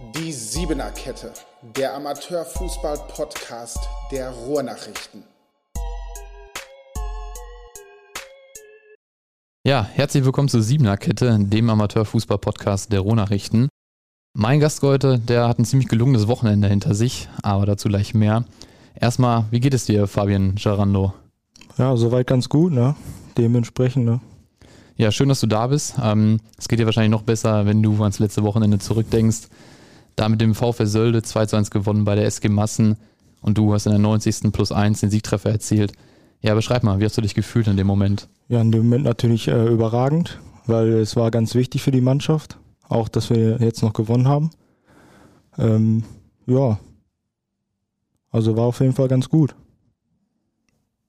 Die Siebener Kette, der Amateurfußball-Podcast der Ruhrnachrichten. Ja, herzlich willkommen zur Siebener Kette, dem Amateurfußball-Podcast der Ruhrnachrichten. Mein Gast heute, der hat ein ziemlich gelungenes Wochenende hinter sich, aber dazu gleich mehr. Erstmal, wie geht es dir, Fabian Gerando? Ja, soweit ganz gut, ne? Dementsprechend, ne? Ja, schön, dass du da bist. Ähm, es geht dir wahrscheinlich noch besser, wenn du ans letzte Wochenende zurückdenkst. Da mit dem VfL Sölde 2 zu 1 gewonnen bei der SG Massen und du hast in der 90. plus 1 den Siegtreffer erzielt. Ja, beschreib mal, wie hast du dich gefühlt in dem Moment? Ja, in dem Moment natürlich äh, überragend, weil es war ganz wichtig für die Mannschaft, auch dass wir jetzt noch gewonnen haben. Ähm, ja, also war auf jeden Fall ganz gut.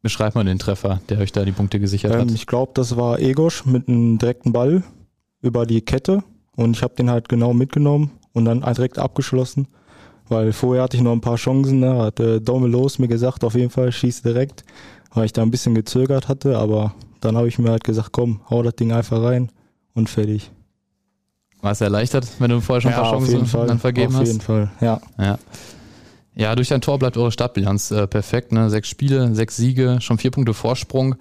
Beschreib mal den Treffer, der euch da die Punkte gesichert ähm, hat. Ich glaube, das war Egosch mit einem direkten Ball über die Kette und ich habe den halt genau mitgenommen und dann direkt abgeschlossen, weil vorher hatte ich noch ein paar Chancen. Da ne? hat äh, Daumen los mir gesagt, auf jeden Fall schieß direkt, weil ich da ein bisschen gezögert hatte, aber dann habe ich mir halt gesagt, komm, hau das Ding einfach rein und fertig. War es erleichtert, wenn du vorher schon ein paar Chancen dann vergeben auf hast? Auf jeden Fall, ja. ja. Ja, durch dein Tor bleibt eure Startbilanz äh, perfekt. Ne? Sechs Spiele, sechs Siege, schon vier Punkte Vorsprung.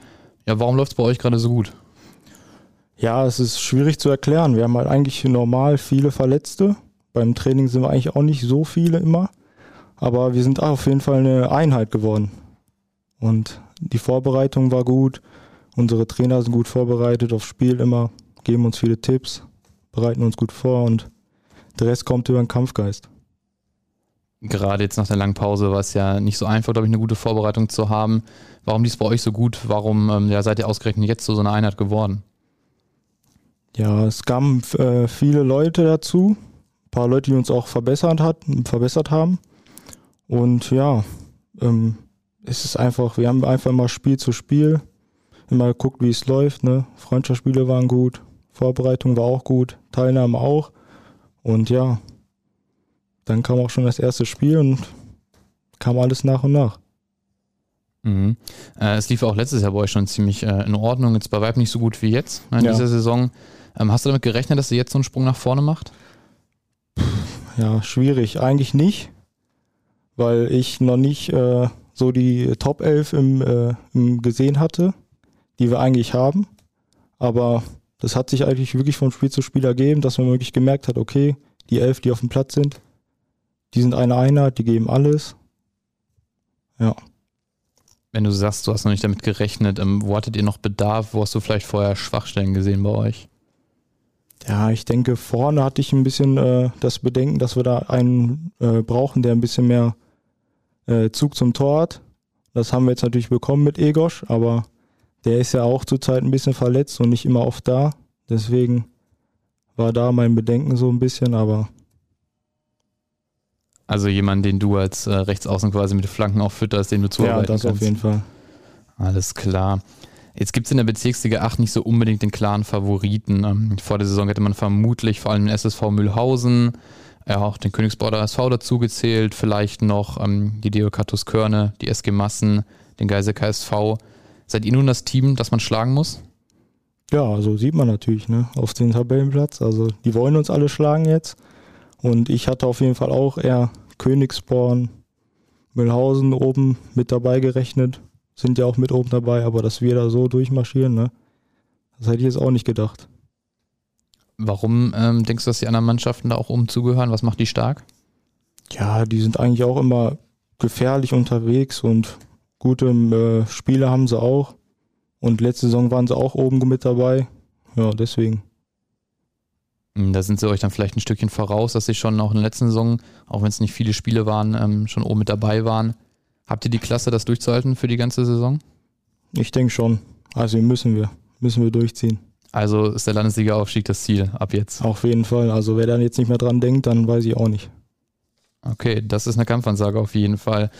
Ja, warum läuft es bei euch gerade so gut? Ja, es ist schwierig zu erklären. Wir haben halt eigentlich normal viele Verletzte. Beim Training sind wir eigentlich auch nicht so viele immer. Aber wir sind auf jeden Fall eine Einheit geworden. Und die Vorbereitung war gut. Unsere Trainer sind gut vorbereitet aufs Spiel immer, geben uns viele Tipps, bereiten uns gut vor und der Rest kommt über den Kampfgeist gerade jetzt nach der langen Pause war es ja nicht so einfach, glaube ich, eine gute Vorbereitung zu haben. Warum lief es bei euch so gut? Warum ähm, ja, seid ihr ausgerechnet jetzt zu so einer Einheit geworden? Ja, es kamen äh, viele Leute dazu, paar Leute, die uns auch verbessert, hat, verbessert haben. Und ja, ähm, es ist einfach, wir haben einfach immer Spiel zu Spiel immer geguckt, wie es läuft. Ne? Freundschaftsspiele waren gut, Vorbereitung war auch gut, Teilnahme auch. Und ja, dann kam auch schon das erste Spiel und kam alles nach und nach. Mhm. Äh, es lief auch letztes Jahr bei euch schon ziemlich äh, in Ordnung, jetzt bei Weib nicht so gut wie jetzt ne, in ja. dieser Saison. Ähm, hast du damit gerechnet, dass ihr jetzt so einen Sprung nach vorne macht? Ja, schwierig. Eigentlich nicht, weil ich noch nicht äh, so die Top 11 im, äh, im gesehen hatte, die wir eigentlich haben. Aber das hat sich eigentlich wirklich von Spiel zu Spiel ergeben, dass man wirklich gemerkt hat, okay, die elf, die auf dem Platz sind, die sind eine Einheit, die geben alles. Ja. Wenn du sagst, du hast noch nicht damit gerechnet, ähm, wo hattet ihr noch Bedarf? Wo hast du vielleicht vorher Schwachstellen gesehen bei euch? Ja, ich denke, vorne hatte ich ein bisschen äh, das Bedenken, dass wir da einen äh, brauchen, der ein bisschen mehr äh, Zug zum Tor hat. Das haben wir jetzt natürlich bekommen mit Egosch, aber der ist ja auch zurzeit ein bisschen verletzt und nicht immer oft da. Deswegen war da mein Bedenken so ein bisschen, aber also jemand, den du als äh, Rechtsaußen quasi mit Flanken auch fütterst, den du zuarbeiten Ja, das kannst. auf jeden Fall. Alles klar. Jetzt gibt es in der Bezirksliga 8 nicht so unbedingt den klaren Favoriten. Ähm, vor der Saison hätte man vermutlich vor allem den SSV Mühlhausen, ja, auch den Königsborder SV dazugezählt, vielleicht noch ähm, die Deokatus Körne, die SG Massen, den Geise KSV. Seid ihr nun das Team, das man schlagen muss? Ja, also sieht man natürlich, ne, auf den Tabellenplatz. Also die wollen uns alle schlagen jetzt. Und ich hatte auf jeden Fall auch eher Königsborn, Mühlhausen oben mit dabei gerechnet. Sind ja auch mit oben dabei, aber dass wir da so durchmarschieren, ne? Das hätte ich jetzt auch nicht gedacht. Warum ähm, denkst du, dass die anderen Mannschaften da auch oben zugehören? Was macht die stark? Ja, die sind eigentlich auch immer gefährlich unterwegs und gute äh, Spiele haben sie auch. Und letzte Saison waren sie auch oben mit dabei. Ja, deswegen. Hm, da sind sie euch dann vielleicht ein Stückchen voraus, dass sie schon auch in der letzten Saison, auch wenn es nicht viele Spiele waren, ähm, schon oben mit dabei waren. Habt ihr die Klasse, das durchzuhalten für die ganze Saison? Ich denke schon. Also müssen wir. Müssen wir durchziehen. Also ist der Landesliga-Aufstieg das Ziel ab jetzt? Auf jeden Fall. Also wer dann jetzt nicht mehr dran denkt, dann weiß ich auch nicht. Okay, das ist eine Kampfansage auf jeden Fall.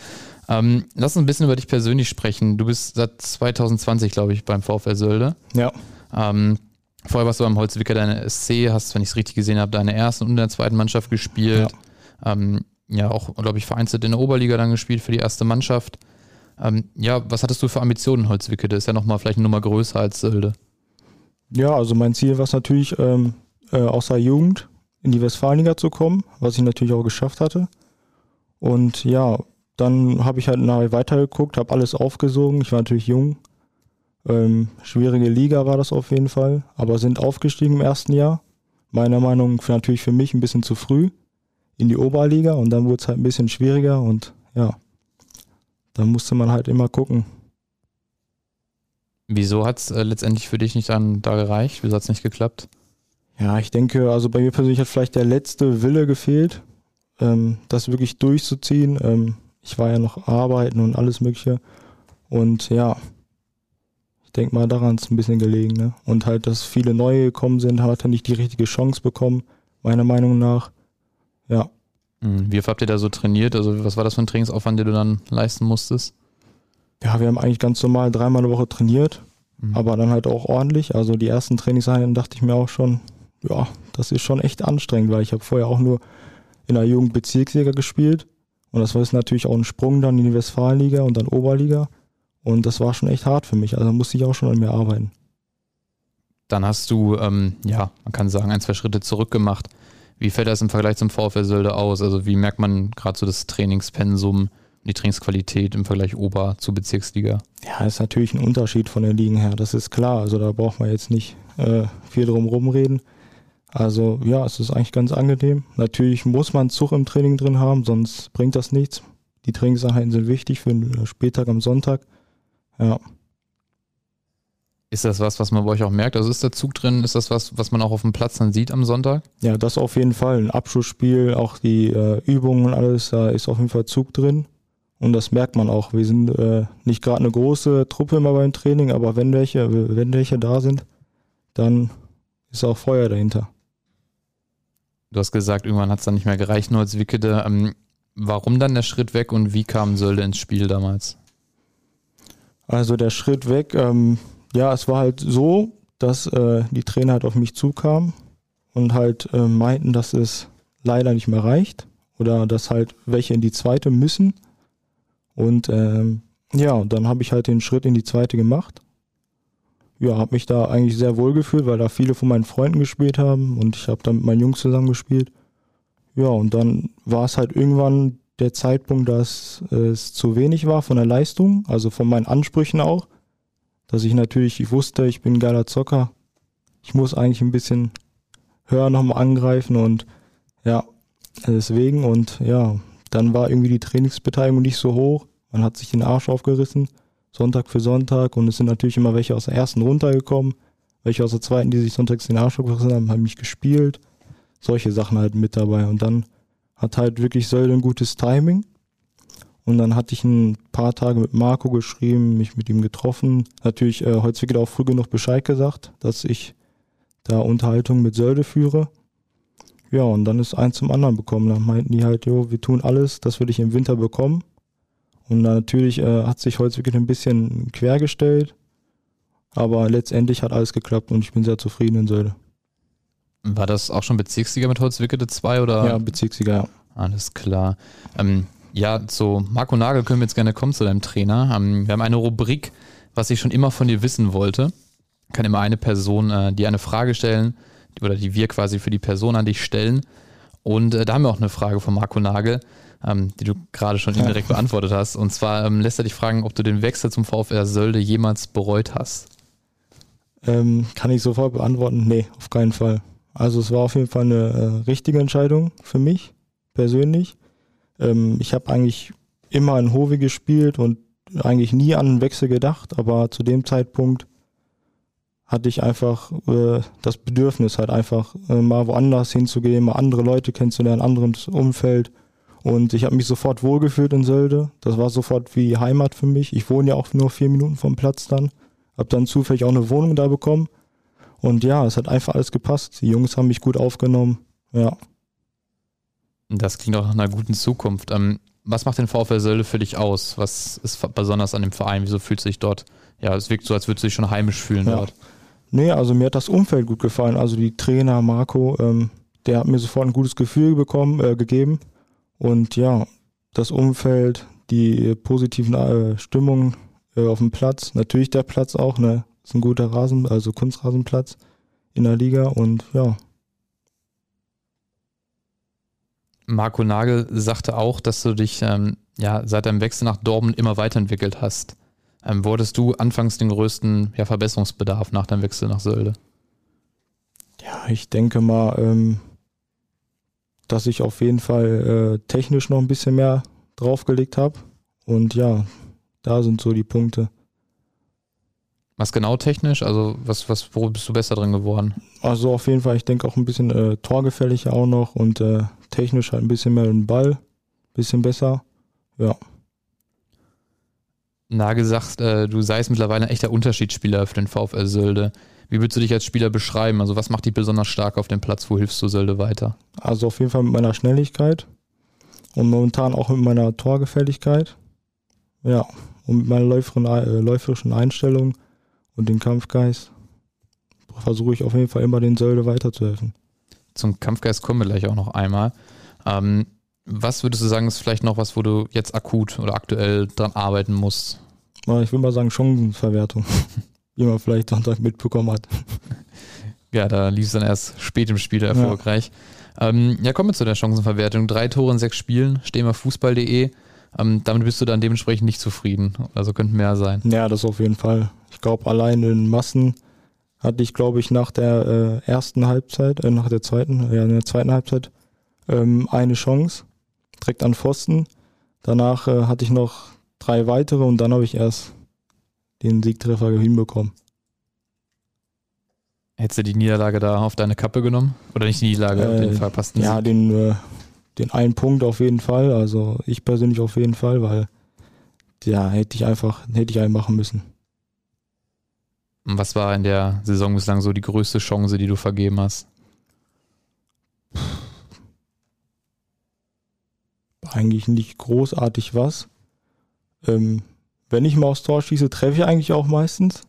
Ähm, lass uns ein bisschen über dich persönlich sprechen. Du bist seit 2020, glaube ich, beim VfL Sölde. Ja. Ähm, Vorher warst du am Holzwicker deine SC, hast, wenn ich es richtig gesehen habe, deine ersten und in der zweiten Mannschaft gespielt. Ja, ähm, ja auch, glaube ich, vereinzelt in der Oberliga dann gespielt für die erste Mannschaft. Ähm, ja, was hattest du für Ambitionen, Holzwicke? Das ist ja nochmal vielleicht eine Nummer größer als Sölde. Ja, also mein Ziel war es natürlich ähm, äh, aus der Jugend in die Westfalenliga zu kommen, was ich natürlich auch geschafft hatte. Und ja, dann habe ich halt nachher weitergeguckt, habe alles aufgesogen. Ich war natürlich jung. Ähm, schwierige Liga war das auf jeden Fall, aber sind aufgestiegen im ersten Jahr. Meiner Meinung nach natürlich für mich ein bisschen zu früh in die Oberliga und dann wurde es halt ein bisschen schwieriger und ja, da musste man halt immer gucken. Wieso hat es äh, letztendlich für dich nicht dann da gereicht? Wieso hat es nicht geklappt? Ja, ich denke, also bei mir persönlich hat vielleicht der letzte Wille gefehlt, ähm, das wirklich durchzuziehen. Ähm, ich war ja noch arbeiten und alles Mögliche. Und ja, ich denke mal, daran ist ein bisschen gelegen. Ne? Und halt, dass viele neue gekommen sind, hat er nicht die richtige Chance bekommen, meiner Meinung nach. Ja. Hm, wie habt ihr da so trainiert? Also, was war das für ein Trainingsaufwand, den du dann leisten musstest? Ja, wir haben eigentlich ganz normal dreimal eine Woche trainiert, mhm. aber dann halt auch ordentlich. Also, die ersten Trainingseinheiten dachte ich mir auch schon, ja, das ist schon echt anstrengend, weil ich habe vorher auch nur in der Jugendbezirksliga gespielt und das war jetzt natürlich auch ein Sprung dann in die Westfalenliga und dann Oberliga. Und das war schon echt hart für mich. Also musste ich auch schon an mir arbeiten. Dann hast du, ähm, ja, man kann sagen, ein, zwei Schritte zurück gemacht. Wie fällt das im Vergleich zum VfL Sölde aus? Also wie merkt man gerade so das Trainingspensum, die Trainingsqualität im Vergleich Ober zu Bezirksliga? Ja, ist natürlich ein Unterschied von den Ligen her. Das ist klar. Also da braucht man jetzt nicht äh, viel drum rumreden. Also ja, es ist eigentlich ganz angenehm. Natürlich muss man Zug im Training drin haben, sonst bringt das nichts. Die Trainingseinheiten sind wichtig für den Spieltag am Sonntag. Ja. Ist das was, was man bei euch auch merkt? Also ist der Zug drin? Ist das was, was man auch auf dem Platz dann sieht am Sonntag? Ja, das auf jeden Fall. Ein Abschlussspiel, auch die äh, Übungen und alles, da ist auf jeden Fall Zug drin. Und das merkt man auch. Wir sind äh, nicht gerade eine große Truppe immer beim Training, aber wenn welche, wenn welche da sind, dann ist auch Feuer dahinter. Du hast gesagt, irgendwann hat es dann nicht mehr gereicht, nur als Wickede. Ähm, warum dann der Schritt weg und wie kam Sölde ins Spiel damals? Also der Schritt weg, ähm, ja, es war halt so, dass äh, die Trainer halt auf mich zukamen und halt äh, meinten, dass es leider nicht mehr reicht oder dass halt welche in die zweite müssen. Und ähm, ja, dann habe ich halt den Schritt in die zweite gemacht ja, habe mich da eigentlich sehr wohl gefühlt, weil da viele von meinen Freunden gespielt haben und ich habe da mit meinen Jungs zusammen gespielt. Ja, und dann war es halt irgendwann der Zeitpunkt, dass es zu wenig war von der Leistung, also von meinen Ansprüchen auch. Dass ich natürlich, ich wusste, ich bin ein geiler Zocker. Ich muss eigentlich ein bisschen höher nochmal angreifen und ja, deswegen und ja, dann war irgendwie die Trainingsbeteiligung nicht so hoch. Man hat sich den Arsch aufgerissen. Sonntag für Sonntag und es sind natürlich immer welche aus der ersten runtergekommen, welche aus der zweiten, die sich sonntags den Arsch haben, haben mich gespielt. Solche Sachen halt mit dabei. Und dann hat halt wirklich Sölde ein gutes Timing. Und dann hatte ich ein paar Tage mit Marco geschrieben, mich mit ihm getroffen. Natürlich äh, heute auch früh genug Bescheid gesagt, dass ich da Unterhaltung mit Sölde führe. Ja, und dann ist eins zum anderen bekommen. Dann meinten die halt, jo, wir tun alles, dass wir dich im Winter bekommen. Und natürlich äh, hat sich Holzwickede ein bisschen quergestellt, aber letztendlich hat alles geklappt und ich bin sehr zufrieden in Sölde. War das auch schon Bezirksliga mit Holzwickede 2 oder? Ja, Bezirksliga, ja. Alles klar. Ähm, ja, zu Marco Nagel können wir jetzt gerne kommen zu deinem Trainer. Ähm, wir haben eine Rubrik, was ich schon immer von dir wissen wollte. Kann immer eine Person, äh, die eine Frage stellen, oder die wir quasi für die Person an dich stellen. Und äh, da haben wir auch eine Frage von Marco Nagel ähm, die du gerade schon indirekt beantwortet hast. Und zwar ähm, lässt er dich fragen, ob du den Wechsel zum VfR Sölde jemals bereut hast. Ähm, kann ich sofort beantworten? Nee, auf keinen Fall. Also es war auf jeden Fall eine äh, richtige Entscheidung für mich persönlich. Ähm, ich habe eigentlich immer in Hove gespielt und eigentlich nie an einen Wechsel gedacht, aber zu dem Zeitpunkt hatte ich einfach äh, das Bedürfnis, halt einfach äh, mal woanders hinzugehen, mal andere Leute kennenzulernen, anderes Umfeld. Und ich habe mich sofort wohlgefühlt in Sölde. Das war sofort wie Heimat für mich. Ich wohne ja auch nur vier Minuten vom Platz dann. Hab dann zufällig auch eine Wohnung da bekommen. Und ja, es hat einfach alles gepasst. Die Jungs haben mich gut aufgenommen. Ja. Das klingt auch nach einer guten Zukunft. Ähm, was macht den VfL Sölde für dich aus? Was ist besonders an dem Verein? Wieso fühlst du dich dort? Ja, es wirkt so, als würdest du dich schon heimisch fühlen ja. dort. Nee, also mir hat das Umfeld gut gefallen. Also die Trainer, Marco, ähm, der hat mir sofort ein gutes Gefühl bekommen, äh, gegeben. Und ja, das Umfeld, die positiven äh, Stimmungen äh, auf dem Platz, natürlich der Platz auch, ne? Ist ein guter Rasen, also Kunstrasenplatz in der Liga und ja. Marco Nagel sagte auch, dass du dich ähm, ja, seit deinem Wechsel nach Dortmund immer weiterentwickelt hast. Ähm, hattest du anfangs den größten ja, Verbesserungsbedarf nach deinem Wechsel nach Sölde? Ja, ich denke mal, ähm, dass ich auf jeden Fall äh, technisch noch ein bisschen mehr draufgelegt habe. Und ja, da sind so die Punkte. Was genau technisch? Also was, was, wo bist du besser drin geworden? Also auf jeden Fall, ich denke auch ein bisschen äh, torgefälliger auch noch und äh, technisch halt ein bisschen mehr den Ball, bisschen besser. Ja. Nagel sagt, äh, du seist mittlerweile ein echter Unterschiedsspieler für den VfL Sölde. Wie würdest du dich als Spieler beschreiben? Also was macht dich besonders stark auf dem Platz? Wo hilfst du Sölde weiter? Also auf jeden Fall mit meiner Schnelligkeit und momentan auch mit meiner Torgefälligkeit. Ja, und mit meiner äh, läuferischen Einstellung und dem Kampfgeist versuche ich auf jeden Fall immer den Sölde weiterzuhelfen. Zum Kampfgeist kommen wir gleich auch noch einmal. Ähm, was würdest du sagen, ist vielleicht noch was, wo du jetzt akut oder aktuell dran arbeiten musst? Ich würde mal sagen, Chancenverwertung, wie man vielleicht Sonntag mitbekommen hat. Ja, da lief es dann erst spät im Spiel erfolgreich. Ja. Ähm, ja, kommen wir zu der Chancenverwertung. Drei Tore in sechs Spielen, stehen wir fußball.de. Ähm, damit bist du dann dementsprechend nicht zufrieden. Also könnte mehr sein. Ja, das auf jeden Fall. Ich glaube, allein in Massen hatte ich, glaube ich, nach der äh, ersten Halbzeit, äh, nach der zweiten, ja, in der zweiten Halbzeit ähm, eine Chance, direkt an Pfosten. Danach äh, hatte ich noch drei weitere und dann habe ich erst den Siegtreffer hinbekommen. Hättest du die Niederlage da auf deine Kappe genommen? Oder nicht die Niederlage, äh, den verpassten Ja, den, äh, den einen Punkt auf jeden Fall. Also ich persönlich auf jeden Fall, weil ja, hätte ich einfach, hätte ich einen machen müssen. Und was war in der Saison bislang so die größte Chance, die du vergeben hast? Eigentlich nicht großartig was. Ähm, wenn ich mal aufs Tor schieße, treffe ich eigentlich auch meistens.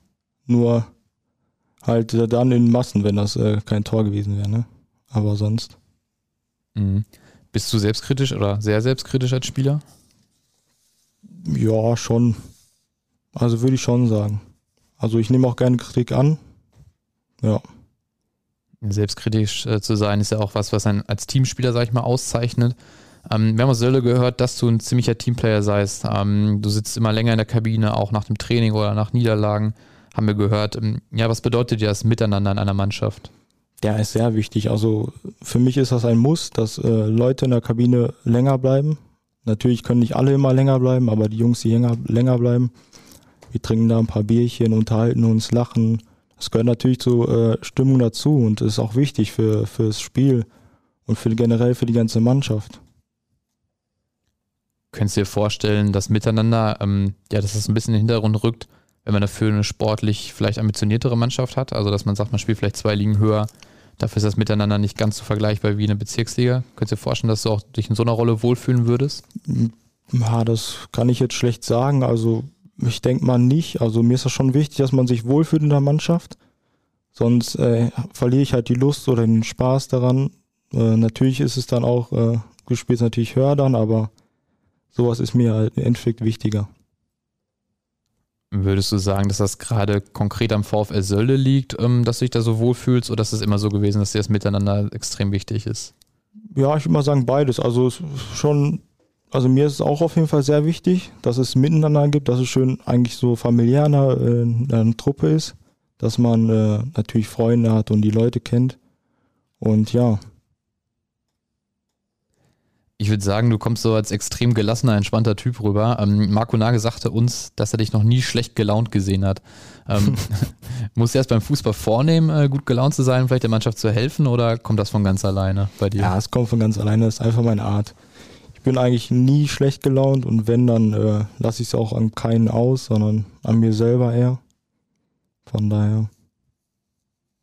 Nur halt dann in Massen, wenn das äh, kein Tor gewesen wäre. Ne? Aber sonst. Mhm. Bist du selbstkritisch oder sehr selbstkritisch als Spieler? Ja, schon. Also würde ich schon sagen. Also ich nehme auch gerne Kritik an. Ja. Selbstkritisch äh, zu sein ist ja auch was, was einen als Teamspieler, sag ich mal, auszeichnet. Ähm, wir haben aus Sölle gehört, dass du ein ziemlicher Teamplayer seist. Ähm, du sitzt immer länger in der Kabine, auch nach dem Training oder nach Niederlagen, haben wir gehört. Ähm, ja, was bedeutet dir das Miteinander in einer Mannschaft? Ja, ist sehr wichtig. Also für mich ist das ein Muss, dass äh, Leute in der Kabine länger bleiben. Natürlich können nicht alle immer länger bleiben, aber die Jungs, die länger, länger bleiben, wir trinken da ein paar Bierchen, unterhalten uns, lachen. Das gehört natürlich zur äh, Stimmung dazu und ist auch wichtig für, für das Spiel und für generell für die ganze Mannschaft. Könntest du dir vorstellen, dass miteinander, ähm, ja, dass das ein bisschen in den Hintergrund rückt, wenn man dafür eine sportlich vielleicht ambitioniertere Mannschaft hat? Also, dass man sagt, man spielt vielleicht zwei Ligen höher, dafür ist das miteinander nicht ganz so vergleichbar wie eine Bezirksliga. Könntest du dir vorstellen, dass du auch dich in so einer Rolle wohlfühlen würdest? Ja, das kann ich jetzt schlecht sagen. Also, ich denke mal nicht. Also mir ist das schon wichtig, dass man sich wohlfühlt in der Mannschaft. Sonst äh, verliere ich halt die Lust oder den Spaß daran. Äh, natürlich ist es dann auch, äh, du spielst natürlich höher dann, aber sowas ist mir halt im Endeffekt wichtiger. Würdest du sagen, dass das gerade konkret am VfL Sölde liegt, ähm, dass du dich da so wohlfühlst oder ist es immer so gewesen, dass dir das Miteinander extrem wichtig ist? Ja, ich würde mal sagen beides. Also es ist schon also mir ist es auch auf jeden Fall sehr wichtig, dass es miteinander gibt, dass es schön eigentlich so familiär in einer, äh, Truppe ist, dass man äh, natürlich Freunde hat und die Leute kennt. Und ja. Ich würde sagen, du kommst so als extrem gelassener, entspannter Typ rüber. Ähm, Marco Nagel sagte uns, dass er dich noch nie schlecht gelaunt gesehen hat. Ähm, musst du erst beim Fußball vornehmen, äh, gut gelaunt zu sein, vielleicht der Mannschaft zu helfen oder kommt das von ganz alleine bei dir? Ja, es kommt von ganz alleine, das ist einfach meine Art bin eigentlich nie schlecht gelaunt und wenn, dann äh, lasse ich es auch an keinen aus, sondern an mir selber eher. Von daher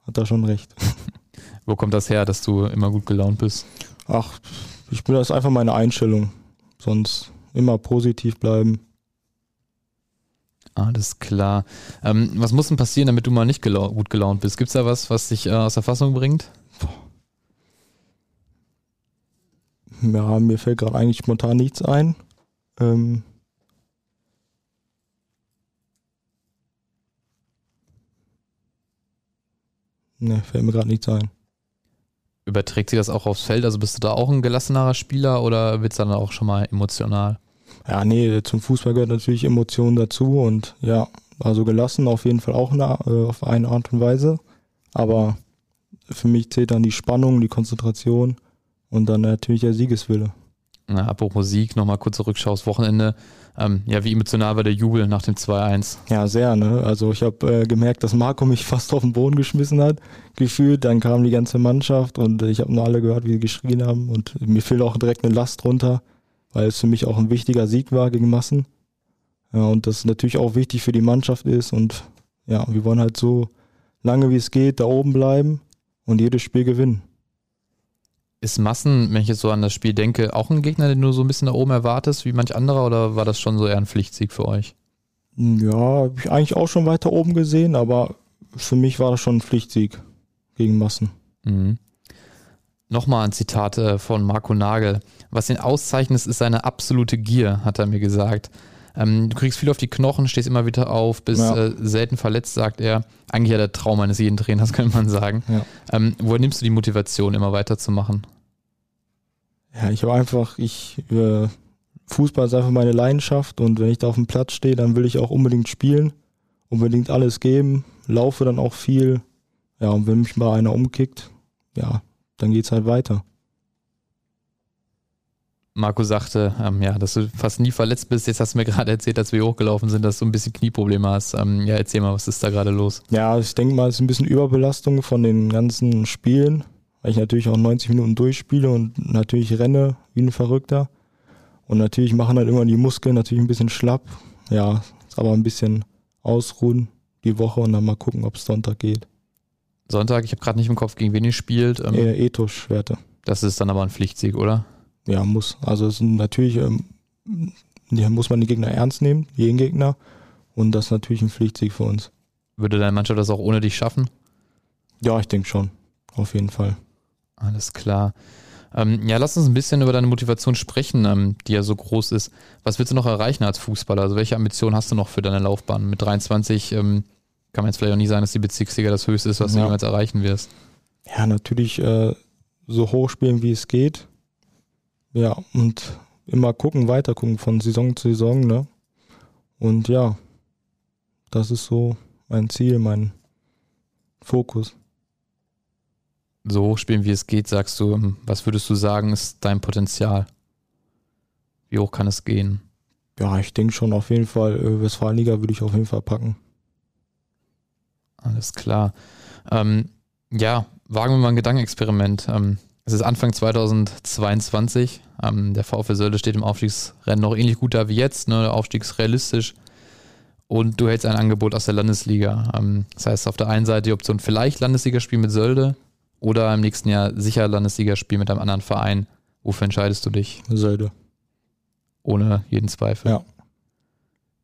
hat er schon recht. Wo kommt das her, dass du immer gut gelaunt bist? Ach, ich bin das ist einfach meine Einstellung. Sonst immer positiv bleiben. Alles klar. Ähm, was muss denn passieren, damit du mal nicht gelau gut gelaunt bist? Gibt es da was, was dich äh, aus der Fassung bringt? Ja, mir fällt gerade eigentlich spontan nichts ein. Ähm ne, fällt mir gerade nichts ein. Überträgt sich das auch aufs Feld? Also bist du da auch ein gelassenerer Spieler oder wird es dann auch schon mal emotional? Ja, nee, zum Fußball gehört natürlich Emotionen dazu und ja, also gelassen auf jeden Fall auch eine, äh, auf eine Art und Weise. Aber für mich zählt dann die Spannung, die Konzentration und dann natürlich der Siegeswille. Na, apropos Sieg, nochmal kurze Rückschau aufs Wochenende. Ähm, ja, wie emotional war der Jubel nach dem 2-1? Ja, sehr, ne? Also ich habe äh, gemerkt, dass Marco mich fast auf den Boden geschmissen hat, gefühlt. Dann kam die ganze Mannschaft und ich habe nur alle gehört, wie sie geschrien haben. Und mir fiel auch direkt eine Last runter, weil es für mich auch ein wichtiger Sieg war gegen Massen. Ja, und das natürlich auch wichtig für die Mannschaft ist. Und ja, wir wollen halt so lange wie es geht da oben bleiben und jedes Spiel gewinnen. Ist Massen, wenn ich jetzt so an das Spiel denke, auch ein Gegner, den du so ein bisschen da oben erwartest, wie manch anderer, oder war das schon so eher ein Pflichtsieg für euch? Ja, habe ich eigentlich auch schon weiter oben gesehen, aber für mich war das schon ein Pflichtsieg gegen Massen. Mhm. Nochmal ein Zitat äh, von Marco Nagel. Was ihn auszeichnet, ist seine absolute Gier, hat er mir gesagt. Ähm, du kriegst viel auf die Knochen, stehst immer wieder auf, bist ja. äh, selten verletzt, sagt er. Eigentlich ja der Traum eines jeden Trainers, könnte man sagen. Ja. Ähm, woher nimmst du die Motivation, immer weiterzumachen? Ja, ich habe einfach, ich, äh, Fußball ist einfach meine Leidenschaft und wenn ich da auf dem Platz stehe, dann will ich auch unbedingt spielen, unbedingt alles geben, laufe dann auch viel. Ja, und wenn mich mal einer umkickt, ja, dann geht's halt weiter. Marco sagte, ähm, ja, dass du fast nie verletzt bist. Jetzt hast du mir gerade erzählt, als wir hochgelaufen sind, dass du ein bisschen Knieprobleme hast. Ähm, ja, erzähl mal, was ist da gerade los? Ja, ich denke mal, es ist ein bisschen Überbelastung von den ganzen Spielen, weil ich natürlich auch 90 Minuten durchspiele und natürlich renne wie ein Verrückter. Und natürlich machen dann irgendwann die Muskeln natürlich ein bisschen schlapp. Ja, aber ein bisschen ausruhen die Woche und dann mal gucken, ob es Sonntag geht. Sonntag, ich habe gerade nicht im Kopf, gegen wen ihr spielt. Ähm, äh, Ethos-Schwerte. Das ist dann aber ein Pflichtsieg, oder? Ja, muss. Also es sind natürlich, ähm, muss man die Gegner ernst nehmen, jeden Gegner. Und das ist natürlich ein Pflichtsieg für uns. Würde deine Mannschaft das auch ohne dich schaffen? Ja, ich denke schon. Auf jeden Fall. Alles klar. Ähm, ja, lass uns ein bisschen über deine Motivation sprechen, ähm, die ja so groß ist. Was willst du noch erreichen als Fußballer? Also welche Ambitionen hast du noch für deine Laufbahn? Mit 23 ähm, kann man jetzt vielleicht auch nie sagen, dass die Bezirksliga das höchste ist, was ja. du jemals erreichen wirst. Ja, natürlich äh, so hoch spielen, wie es geht. Ja, und immer gucken, weiter gucken von Saison zu Saison, ne? Und ja, das ist so mein Ziel, mein Fokus. So hoch spielen, wie es geht, sagst du, ähm, was würdest du sagen, ist dein Potenzial? Wie hoch kann es gehen? Ja, ich denke schon auf jeden Fall, äh, Westfalenliga würde ich auf jeden Fall packen. Alles klar. Ähm, ja, wagen wir mal ein Gedankenexperiment. Ähm, es ist Anfang 2022. Ähm, der VfL Sölde steht im Aufstiegsrennen noch ähnlich gut da wie jetzt, ne? aufstiegsrealistisch. Und du hältst ein Angebot aus der Landesliga. Ähm, das heißt, auf der einen Seite die Option vielleicht Landesligaspiel mit Sölde oder im nächsten Jahr sicher Landesligaspiel mit einem anderen Verein. Wofür entscheidest du dich? Sölde. Ohne jeden Zweifel. Ja.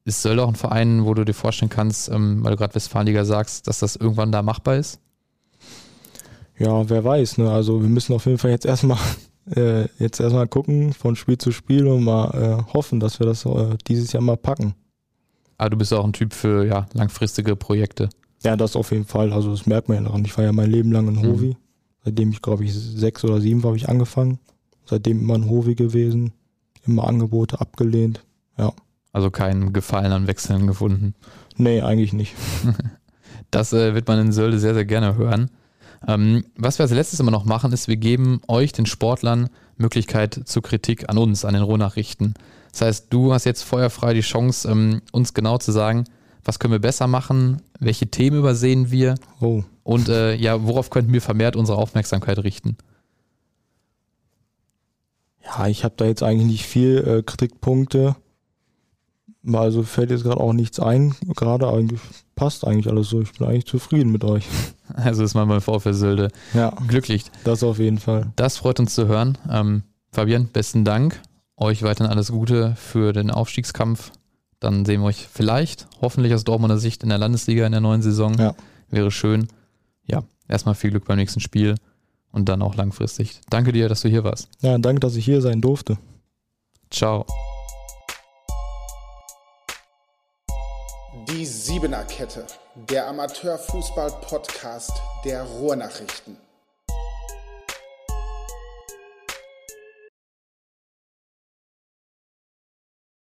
Ist Sölde auch ein Verein, wo du dir vorstellen kannst, ähm, weil du gerade Westfalenliga sagst, dass das irgendwann da machbar ist? Ja, wer weiß, ne? Also wir müssen auf jeden Fall jetzt erstmal äh, jetzt erstmal gucken von Spiel zu Spiel und mal äh, hoffen, dass wir das äh, dieses Jahr mal packen. Aber ah, du bist auch ein Typ für ja, langfristige Projekte. Ja, das auf jeden Fall. Also das merkt man ja daran. Ich war ja mein Leben lang in mhm. Hovi. Mhm. Seitdem ich, glaube ich, sechs oder sieben war, habe ich angefangen. Seitdem immer in Hovi gewesen. Immer Angebote abgelehnt. Ja. Also keinen Gefallen an Wechseln gefunden. Nee, eigentlich nicht. das äh, wird man in Sölde sehr, sehr gerne hören. Ähm, was wir als letztes immer noch machen, ist, wir geben euch, den Sportlern, Möglichkeit zur Kritik an uns, an den Rohnachrichten. Das heißt, du hast jetzt feuerfrei die Chance, ähm, uns genau zu sagen, was können wir besser machen, welche Themen übersehen wir oh. und äh, ja, worauf könnten wir vermehrt unsere Aufmerksamkeit richten. Ja, ich habe da jetzt eigentlich nicht viel äh, Kritikpunkte. Also fällt jetzt gerade auch nichts ein. Gerade eigentlich passt eigentlich alles so. Ich bin eigentlich zufrieden mit euch. Also ist man beim VfL Sölde ja, glücklich. Das auf jeden Fall. Das freut uns zu hören. Ähm, Fabian, besten Dank. Euch weiterhin alles Gute für den Aufstiegskampf. Dann sehen wir euch vielleicht, hoffentlich aus Dortmunder Sicht in der Landesliga in der neuen Saison. Ja. Wäre schön. Ja, erstmal viel Glück beim nächsten Spiel und dann auch langfristig. Danke dir, dass du hier warst. Ja, danke, dass ich hier sein durfte. Ciao. Siebener Kette, der Amateurfußball-Podcast der Ruhrnachrichten.